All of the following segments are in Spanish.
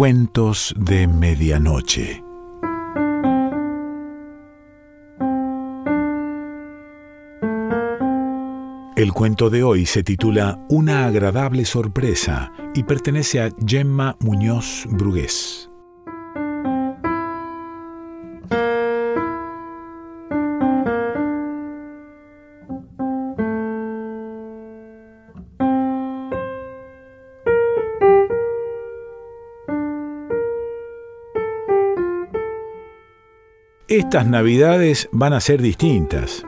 Cuentos de Medianoche. El cuento de hoy se titula Una agradable sorpresa y pertenece a Gemma Muñoz Brugués. Estas navidades van a ser distintas.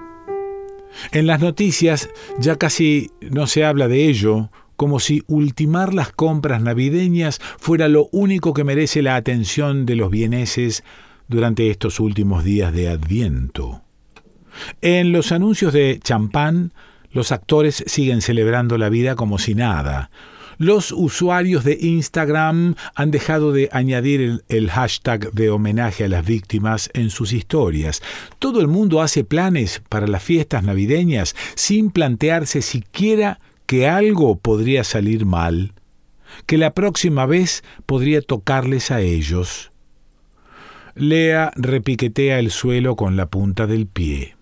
En las noticias ya casi no se habla de ello, como si ultimar las compras navideñas fuera lo único que merece la atención de los vieneses durante estos últimos días de Adviento. En los anuncios de champán, los actores siguen celebrando la vida como si nada, los usuarios de Instagram han dejado de añadir el, hashtag de homenaje a las víctimas en sus historias. Todo el mundo hace planes para las fiestas navideñas sin plantearse siquiera que algo podría salir mal, que la próxima vez podría tocarles a ellos. Lea repiquetea el suelo con la punta del pie.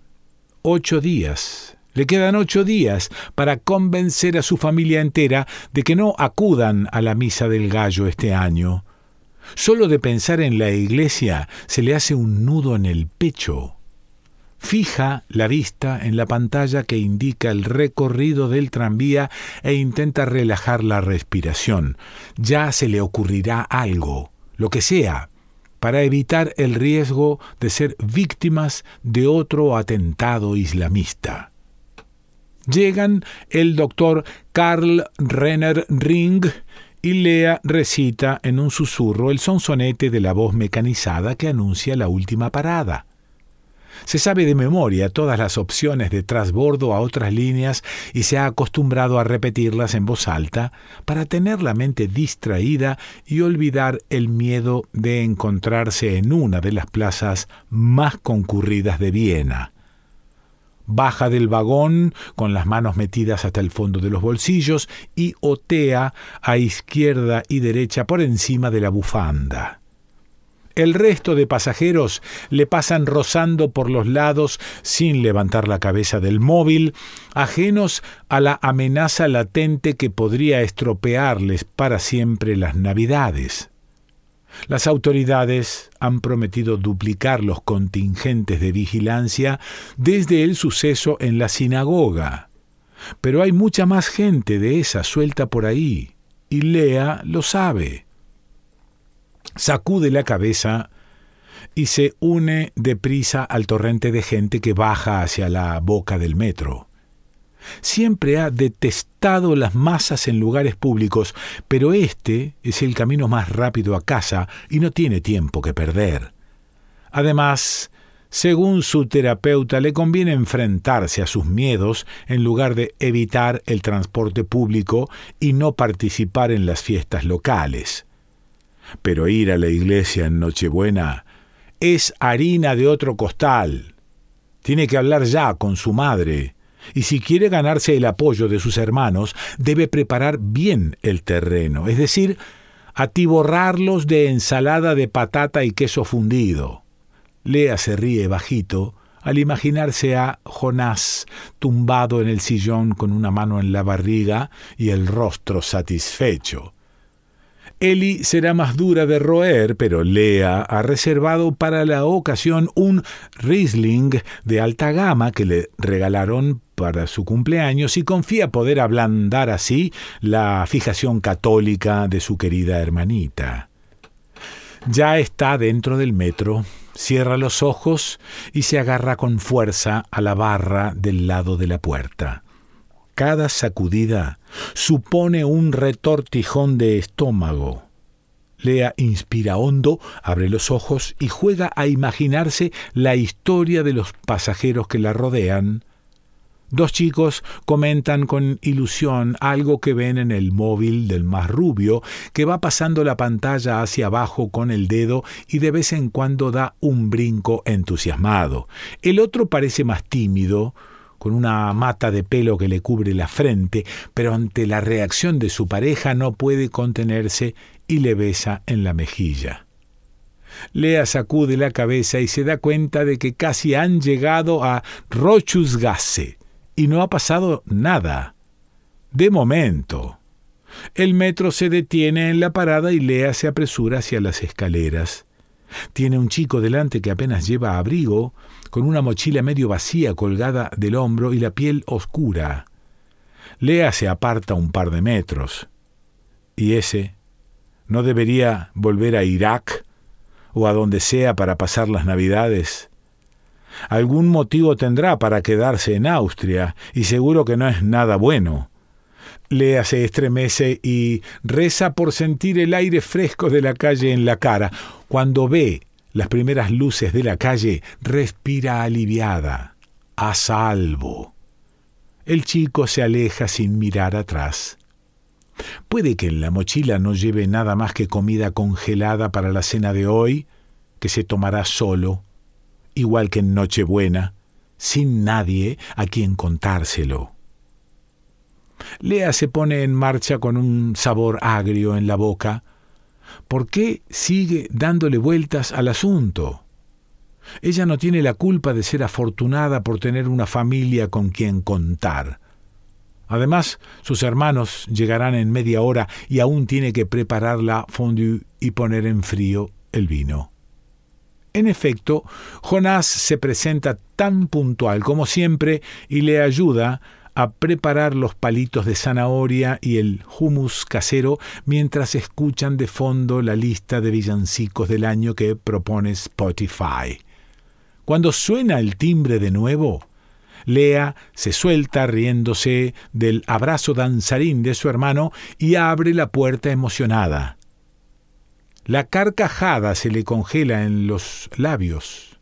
Ocho días le quedan ocho días para convencer a su familia entera de que no acudan a la misa del gallo este año. Solo de pensar en la iglesia se le hace un nudo en el pecho. Fija la vista en la pantalla que indica el recorrido del tranvía e intenta relajar la respiración. Ya se le ocurrirá algo, lo que sea, para evitar el riesgo de ser víctimas de otro atentado islamista. Llegan el doctor Karl Renner Ring y Lea recita en un susurro el sonsonete de la voz mecanizada que anuncia la última parada. Se sabe de memoria todas las opciones de trasbordo a otras líneas y se ha acostumbrado a repetirlas en voz alta para tener la mente distraída y olvidar el miedo de encontrarse en una de las plazas más concurridas de Viena baja del vagón con las manos metidas hasta el fondo de los bolsillos y otea a izquierda y derecha por encima de la bufanda. El resto de pasajeros le pasan rozando por los lados sin levantar la cabeza del móvil, ajenos a la amenaza latente que podría estropearles para siempre las navidades. Las autoridades han prometido duplicar los contingentes de vigilancia desde el suceso en la sinagoga. Pero hay mucha más gente de esa suelta por ahí, y Lea lo sabe. Sacude la cabeza y se une deprisa al torrente de gente que baja hacia la boca del metro. Siempre ha detestado las masas en lugares públicos, pero este es el camino más rápido a casa y no tiene tiempo que perder. Además, según su terapeuta, le conviene enfrentarse a sus miedos en lugar de evitar el transporte público y no participar en las fiestas locales. Pero ir a la iglesia en Nochebuena es harina de otro costal. Tiene que hablar ya con su madre y si quiere ganarse el apoyo de sus hermanos, debe preparar bien el terreno, es decir, atiborrarlos de ensalada de patata y queso fundido. Lea se ríe bajito al imaginarse a Jonás tumbado en el sillón con una mano en la barriga y el rostro satisfecho. Eli será más dura de roer, pero Lea ha reservado para la ocasión un Riesling de alta gama que le regalaron para su cumpleaños y confía poder ablandar así la fijación católica de su querida hermanita. Ya está dentro del metro, cierra los ojos y se agarra con fuerza a la barra del lado de la puerta. Cada sacudida supone un retortijón de estómago. Lea inspira hondo, abre los ojos y juega a imaginarse la historia de los pasajeros que la rodean. Dos chicos comentan con ilusión algo que ven en el móvil del más rubio, que va pasando la pantalla hacia abajo con el dedo y de vez en cuando da un brinco entusiasmado. El otro parece más tímido, con una mata de pelo que le cubre la frente, pero ante la reacción de su pareja no puede contenerse y le besa en la mejilla. Lea sacude la cabeza y se da cuenta de que casi han llegado a Rochusgasse y no ha pasado nada. De momento. El metro se detiene en la parada y Lea se apresura hacia las escaleras. Tiene un chico delante que apenas lleva abrigo, con una mochila medio vacía colgada del hombro y la piel oscura. Lea se aparta un par de metros. ¿Y ese? ¿No debería volver a Irak o a donde sea para pasar las Navidades? Algún motivo tendrá para quedarse en Austria, y seguro que no es nada bueno. Lea se estremece y reza por sentir el aire fresco de la calle en la cara. Cuando ve las primeras luces de la calle, respira aliviada, a salvo. El chico se aleja sin mirar atrás. Puede que en la mochila no lleve nada más que comida congelada para la cena de hoy, que se tomará solo, igual que en Nochebuena, sin nadie a quien contárselo. Lea se pone en marcha con un sabor agrio en la boca. ¿Por qué sigue dándole vueltas al asunto? Ella no tiene la culpa de ser afortunada por tener una familia con quien contar. Además, sus hermanos llegarán en media hora y aún tiene que preparar la fondue y poner en frío el vino. En efecto, Jonás se presenta tan puntual como siempre y le ayuda a preparar los palitos de zanahoria y el hummus casero mientras escuchan de fondo la lista de villancicos del año que propone Spotify. Cuando suena el timbre de nuevo, Lea se suelta riéndose del abrazo danzarín de su hermano y abre la puerta emocionada. La carcajada se le congela en los labios.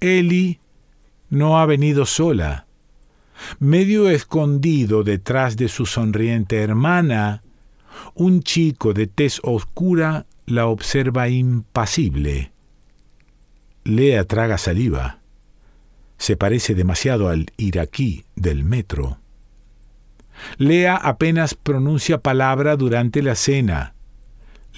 Eli no ha venido sola. Medio escondido detrás de su sonriente hermana, un chico de tez oscura la observa impasible. Lea traga saliva. Se parece demasiado al iraquí del metro. Lea apenas pronuncia palabra durante la cena.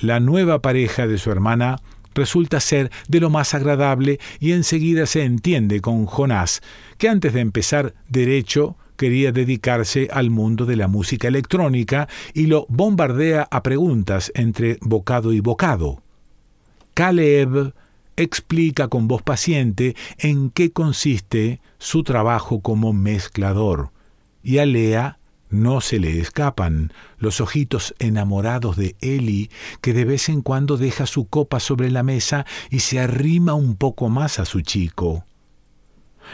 La nueva pareja de su hermana resulta ser de lo más agradable y enseguida se entiende con Jonás, que antes de empezar derecho quería dedicarse al mundo de la música electrónica y lo bombardea a preguntas entre bocado y bocado. Caleb explica con voz paciente en qué consiste su trabajo como mezclador, y a Lea no se le escapan los ojitos enamorados de Eli, que de vez en cuando deja su copa sobre la mesa y se arrima un poco más a su chico.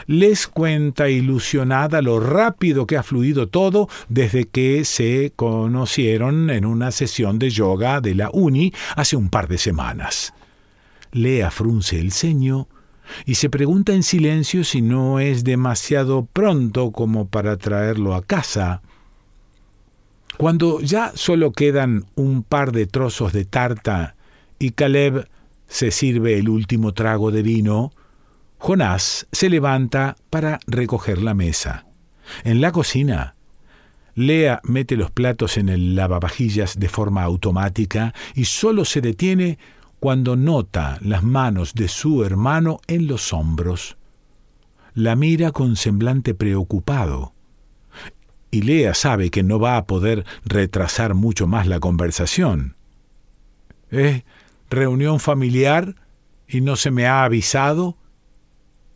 Les cuenta ilusionada lo rápido que ha fluido todo desde que se conocieron en una sesión de yoga de la uni hace un par de semanas. Lea frunce el ceño y se pregunta en silencio si no es demasiado pronto como para traerlo a casa. Cuando ya solo quedan un par de trozos de tarta y Caleb se sirve el último trago de vino, Jonás se levanta para recoger la mesa. En la cocina, Lea mete los platos en el lavavajillas de forma automática y solo se detiene cuando nota las manos de su hermano en los hombros. La mira con semblante preocupado y Lea sabe que no va a poder retrasar mucho más la conversación. ¿Eh? ¿Reunión familiar? ¿Y no se me ha avisado?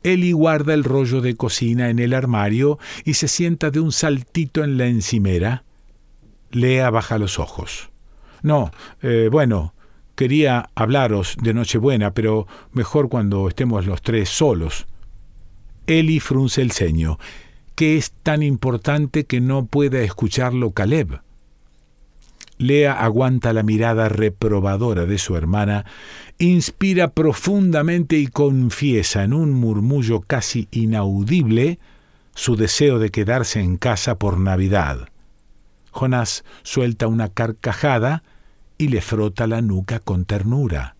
Eli guarda el rollo de cocina en el armario y se sienta de un saltito en la encimera. Lea baja los ojos. No, eh, bueno, quería hablaros de Nochebuena, pero mejor cuando estemos los tres solos. Eli frunce el ceño qué es tan importante que no pueda escucharlo Caleb. Lea aguanta la mirada reprobadora de su hermana, inspira profundamente y confiesa en un murmullo casi inaudible su deseo de quedarse en casa por Navidad. Jonás suelta una carcajada y le frota la nuca con ternura.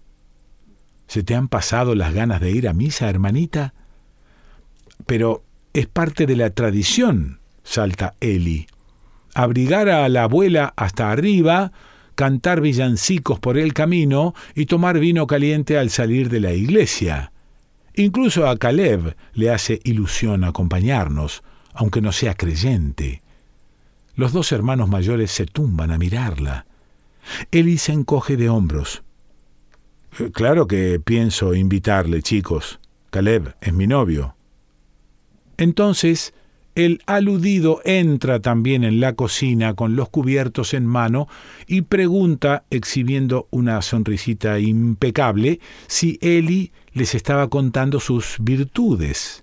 ¿Se te han pasado las ganas de ir a misa, hermanita? Pero es parte de la tradición, salta Eli. Abrigar a la abuela hasta arriba, cantar villancicos por el camino y tomar vino caliente al salir de la iglesia. Incluso a Caleb le hace ilusión acompañarnos, aunque no sea creyente. Los dos hermanos mayores se tumban a mirarla. Eli se encoge de hombros. Eh, claro que pienso invitarle, chicos. Caleb es mi novio. Entonces, el aludido entra también en la cocina con los cubiertos en mano y pregunta, exhibiendo una sonrisita impecable, si Eli les estaba contando sus virtudes.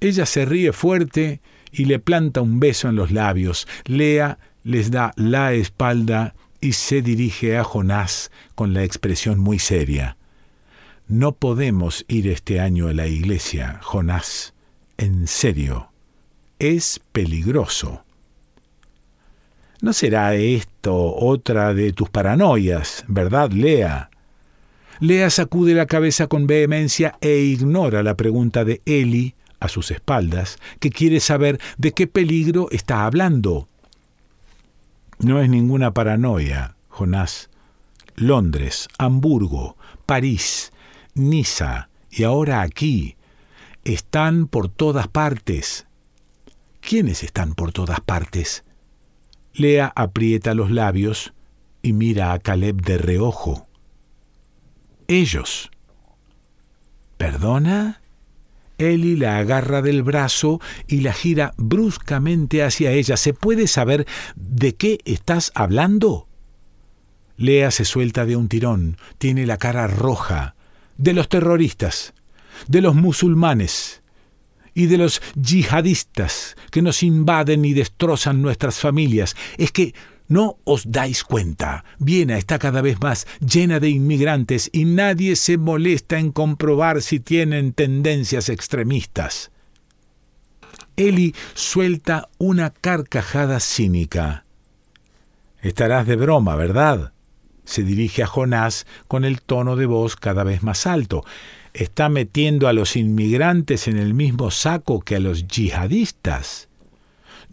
Ella se ríe fuerte y le planta un beso en los labios. Lea les da la espalda y se dirige a Jonás con la expresión muy seria. No podemos ir este año a la iglesia, Jonás. En serio es peligroso. ¿No será esto otra de tus paranoias, verdad, Lea? Lea sacude la cabeza con vehemencia e ignora la pregunta de Eli a sus espaldas, que quiere saber de qué peligro está hablando. No es ninguna paranoia, Jonás. Londres, Hamburgo, París, Niza y ahora aquí están por todas partes. ¿Quiénes están por todas partes? Lea aprieta los labios y mira a Caleb de reojo. Ellos. ¿Perdona? Eli la agarra del brazo y la gira bruscamente hacia ella. ¿Se puede saber de qué estás hablando? Lea se suelta de un tirón, tiene la cara roja. De los terroristas, de los musulmanes, y de los yihadistas que nos invaden y destrozan nuestras familias. Es que no os dais cuenta. Viena está cada vez más llena de inmigrantes y nadie se molesta en comprobar si tienen tendencias extremistas. Eli suelta una carcajada cínica. Estarás de broma, ¿verdad? Se dirige a Jonás con el tono de voz cada vez más alto está metiendo a los inmigrantes en el mismo saco que a los yihadistas.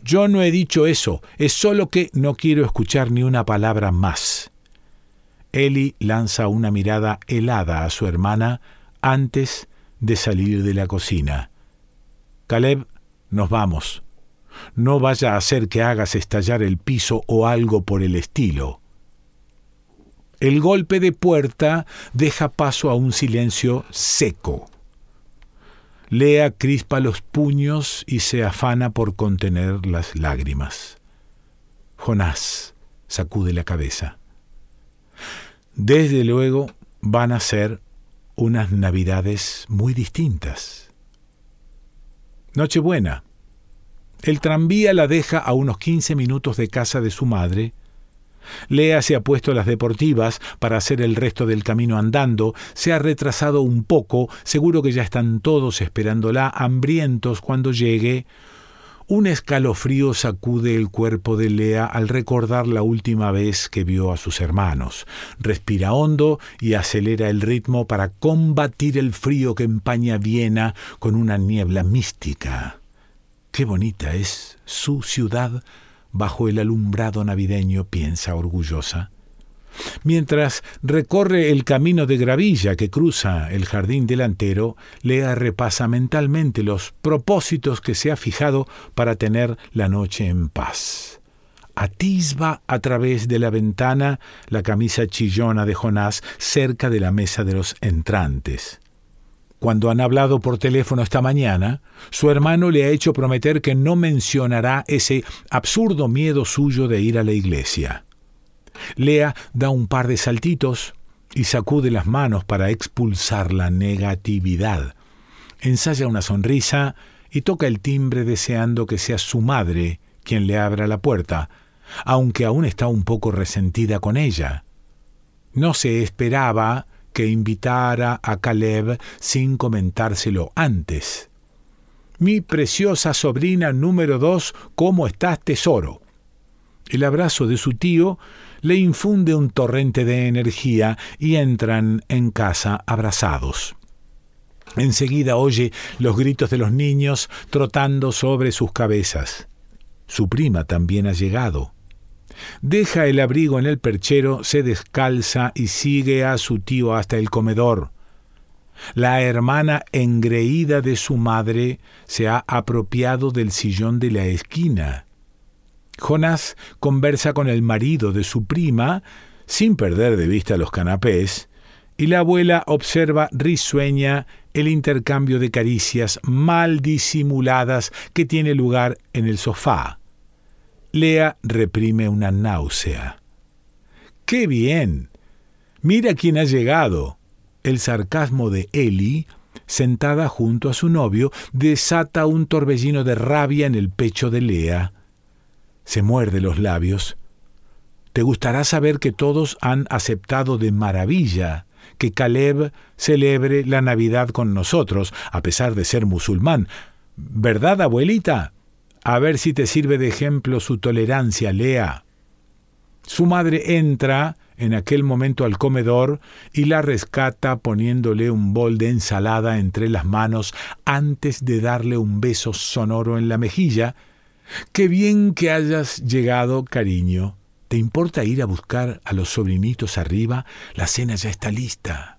Yo no he dicho eso, es solo que no quiero escuchar ni una palabra más. Eli lanza una mirada helada a su hermana antes de salir de la cocina. Caleb, nos vamos. No vaya a hacer que hagas estallar el piso o algo por el estilo. El golpe de puerta deja paso a un silencio seco. Lea crispa los puños y se afana por contener las lágrimas. Jonás sacude la cabeza. Desde luego van a ser unas navidades muy distintas. Nochebuena. El tranvía la deja a unos quince minutos de casa de su madre, Lea se ha puesto las deportivas para hacer el resto del camino andando, se ha retrasado un poco, seguro que ya están todos esperándola, hambrientos cuando llegue. Un escalofrío sacude el cuerpo de Lea al recordar la última vez que vio a sus hermanos. Respira hondo y acelera el ritmo para combatir el frío que empaña Viena con una niebla mística. Qué bonita es su ciudad bajo el alumbrado navideño, piensa orgullosa. Mientras recorre el camino de gravilla que cruza el jardín delantero, Lea repasa mentalmente los propósitos que se ha fijado para tener la noche en paz. Atisba a través de la ventana la camisa chillona de Jonás cerca de la mesa de los entrantes. Cuando han hablado por teléfono esta mañana, su hermano le ha hecho prometer que no mencionará ese absurdo miedo suyo de ir a la iglesia. Lea da un par de saltitos y sacude las manos para expulsar la negatividad. Ensaya una sonrisa y toca el timbre deseando que sea su madre quien le abra la puerta, aunque aún está un poco resentida con ella. No se esperaba que invitara a Caleb sin comentárselo antes. Mi preciosa sobrina número dos, ¿cómo estás, tesoro? El abrazo de su tío le infunde un torrente de energía y entran en casa abrazados. Enseguida oye los gritos de los niños trotando sobre sus cabezas. Su prima también ha llegado. Deja el abrigo en el perchero, se descalza y sigue a su tío hasta el comedor. La hermana engreída de su madre se ha apropiado del sillón de la esquina. Jonás conversa con el marido de su prima, sin perder de vista los canapés, y la abuela observa risueña el intercambio de caricias mal disimuladas que tiene lugar en el sofá. Lea reprime una náusea. ¡Qué bien! Mira quién ha llegado. El sarcasmo de Eli, sentada junto a su novio, desata un torbellino de rabia en el pecho de Lea. Se muerde los labios. Te gustará saber que todos han aceptado de maravilla que Caleb celebre la Navidad con nosotros, a pesar de ser musulmán. ¿Verdad, abuelita? A ver si te sirve de ejemplo su tolerancia, Lea. Su madre entra en aquel momento al comedor y la rescata poniéndole un bol de ensalada entre las manos antes de darle un beso sonoro en la mejilla. Qué bien que hayas llegado, cariño. ¿Te importa ir a buscar a los sobrinitos arriba? La cena ya está lista.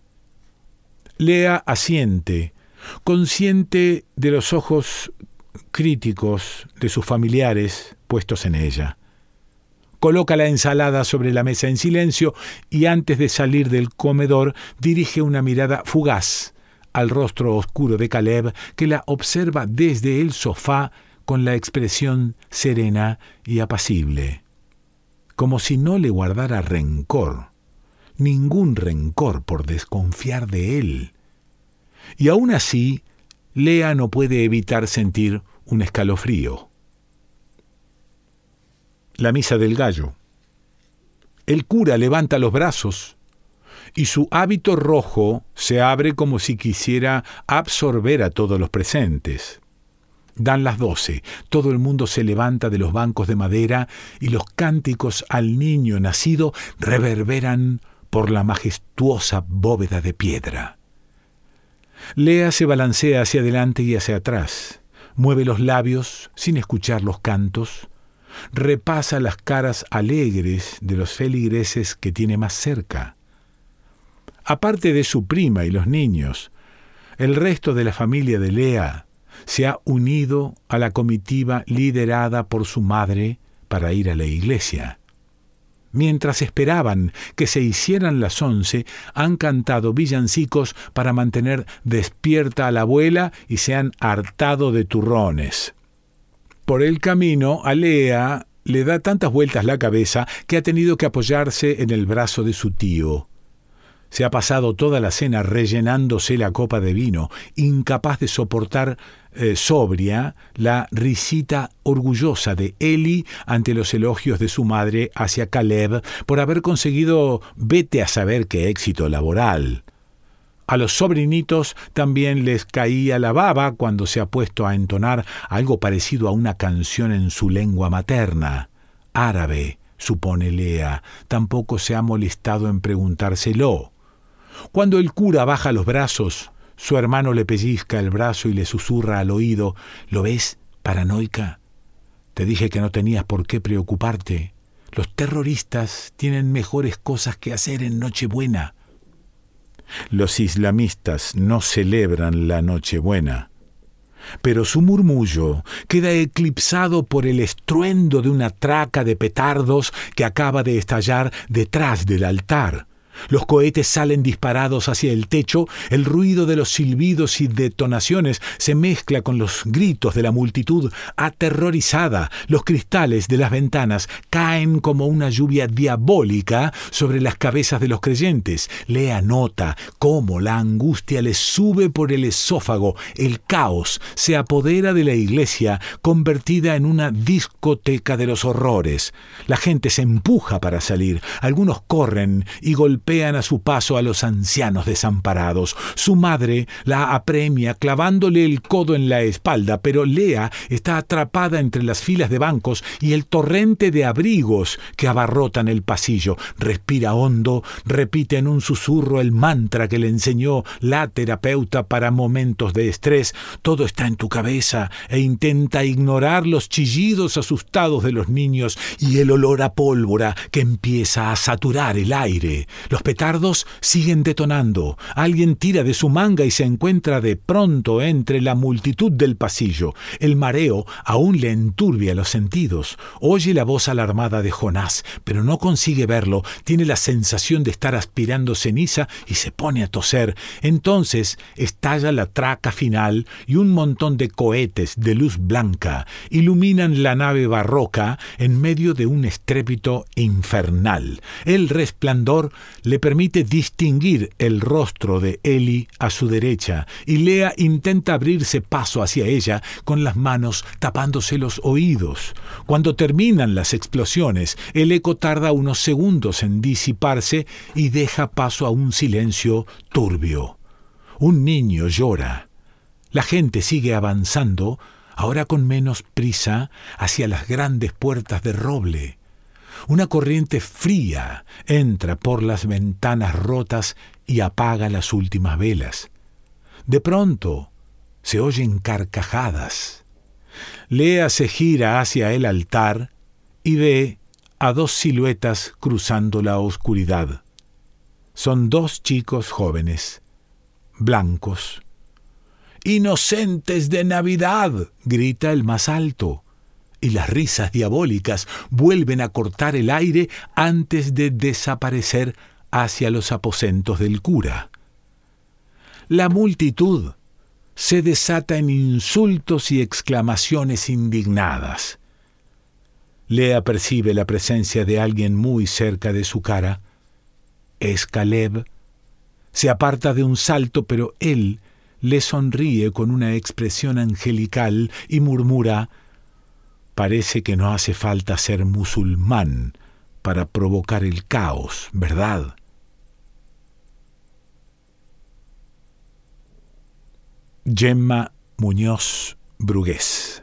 Lea asiente, consciente de los ojos críticos de sus familiares puestos en ella. Coloca la ensalada sobre la mesa en silencio y antes de salir del comedor dirige una mirada fugaz al rostro oscuro de Caleb que la observa desde el sofá con la expresión serena y apacible como si no le guardara rencor, ningún rencor por desconfiar de él. Y aún así, Lea no puede evitar sentir un escalofrío. La misa del gallo. El cura levanta los brazos y su hábito rojo se abre como si quisiera absorber a todos los presentes. Dan las doce, todo el mundo se levanta de los bancos de madera y los cánticos al niño nacido reverberan por la majestuosa bóveda de piedra. Lea se balancea hacia adelante y hacia atrás, mueve los labios sin escuchar los cantos, repasa las caras alegres de los feligreses que tiene más cerca. Aparte de su prima y los niños, el resto de la familia de Lea se ha unido a la comitiva liderada por su madre para ir a la iglesia. Mientras esperaban que se hicieran las once, han cantado villancicos para mantener despierta a la abuela y se han hartado de turrones. Por el camino, a Lea le da tantas vueltas la cabeza que ha tenido que apoyarse en el brazo de su tío. Se ha pasado toda la cena rellenándose la copa de vino, incapaz de soportar eh, sobria la risita orgullosa de Eli ante los elogios de su madre hacia Caleb por haber conseguido vete a saber qué éxito laboral. A los sobrinitos también les caía la baba cuando se ha puesto a entonar algo parecido a una canción en su lengua materna, árabe, supone Lea, tampoco se ha molestado en preguntárselo. Cuando el cura baja los brazos, su hermano le pellizca el brazo y le susurra al oído, ¿lo ves, paranoica? Te dije que no tenías por qué preocuparte. Los terroristas tienen mejores cosas que hacer en Nochebuena. Los islamistas no celebran la Nochebuena. Pero su murmullo queda eclipsado por el estruendo de una traca de petardos que acaba de estallar detrás del altar. Los cohetes salen disparados hacia el techo, el ruido de los silbidos y detonaciones se mezcla con los gritos de la multitud aterrorizada. Los cristales de las ventanas caen como una lluvia diabólica sobre las cabezas de los creyentes. Lea nota cómo la angustia les sube por el esófago. El caos se apodera de la iglesia, convertida en una discoteca de los horrores. La gente se empuja para salir. Algunos corren y golpean a su paso a los ancianos desamparados. Su madre la apremia clavándole el codo en la espalda, pero Lea está atrapada entre las filas de bancos y el torrente de abrigos que abarrotan el pasillo. Respira hondo, repite en un susurro el mantra que le enseñó la terapeuta para momentos de estrés. Todo está en tu cabeza e intenta ignorar los chillidos asustados de los niños y el olor a pólvora que empieza a saturar el aire. Los petardos siguen detonando. Alguien tira de su manga y se encuentra de pronto entre la multitud del pasillo. El mareo aún le enturbia los sentidos. Oye la voz alarmada de Jonás, pero no consigue verlo. Tiene la sensación de estar aspirando ceniza y se pone a toser. Entonces estalla la traca final y un montón de cohetes de luz blanca iluminan la nave barroca en medio de un estrépito infernal. El resplandor le permite distinguir el rostro de Eli a su derecha y Lea intenta abrirse paso hacia ella con las manos tapándose los oídos. Cuando terminan las explosiones, el eco tarda unos segundos en disiparse y deja paso a un silencio turbio. Un niño llora. La gente sigue avanzando, ahora con menos prisa, hacia las grandes puertas de roble. Una corriente fría entra por las ventanas rotas y apaga las últimas velas. De pronto se oyen carcajadas. Lea se gira hacia el altar y ve a dos siluetas cruzando la oscuridad. Son dos chicos jóvenes, blancos. Inocentes de Navidad, grita el más alto y las risas diabólicas vuelven a cortar el aire antes de desaparecer hacia los aposentos del cura. La multitud se desata en insultos y exclamaciones indignadas. Lea percibe la presencia de alguien muy cerca de su cara. Es Caleb. Se aparta de un salto, pero él le sonríe con una expresión angelical y murmura Parece que no hace falta ser musulmán para provocar el caos, ¿verdad? Gemma Muñoz Brugués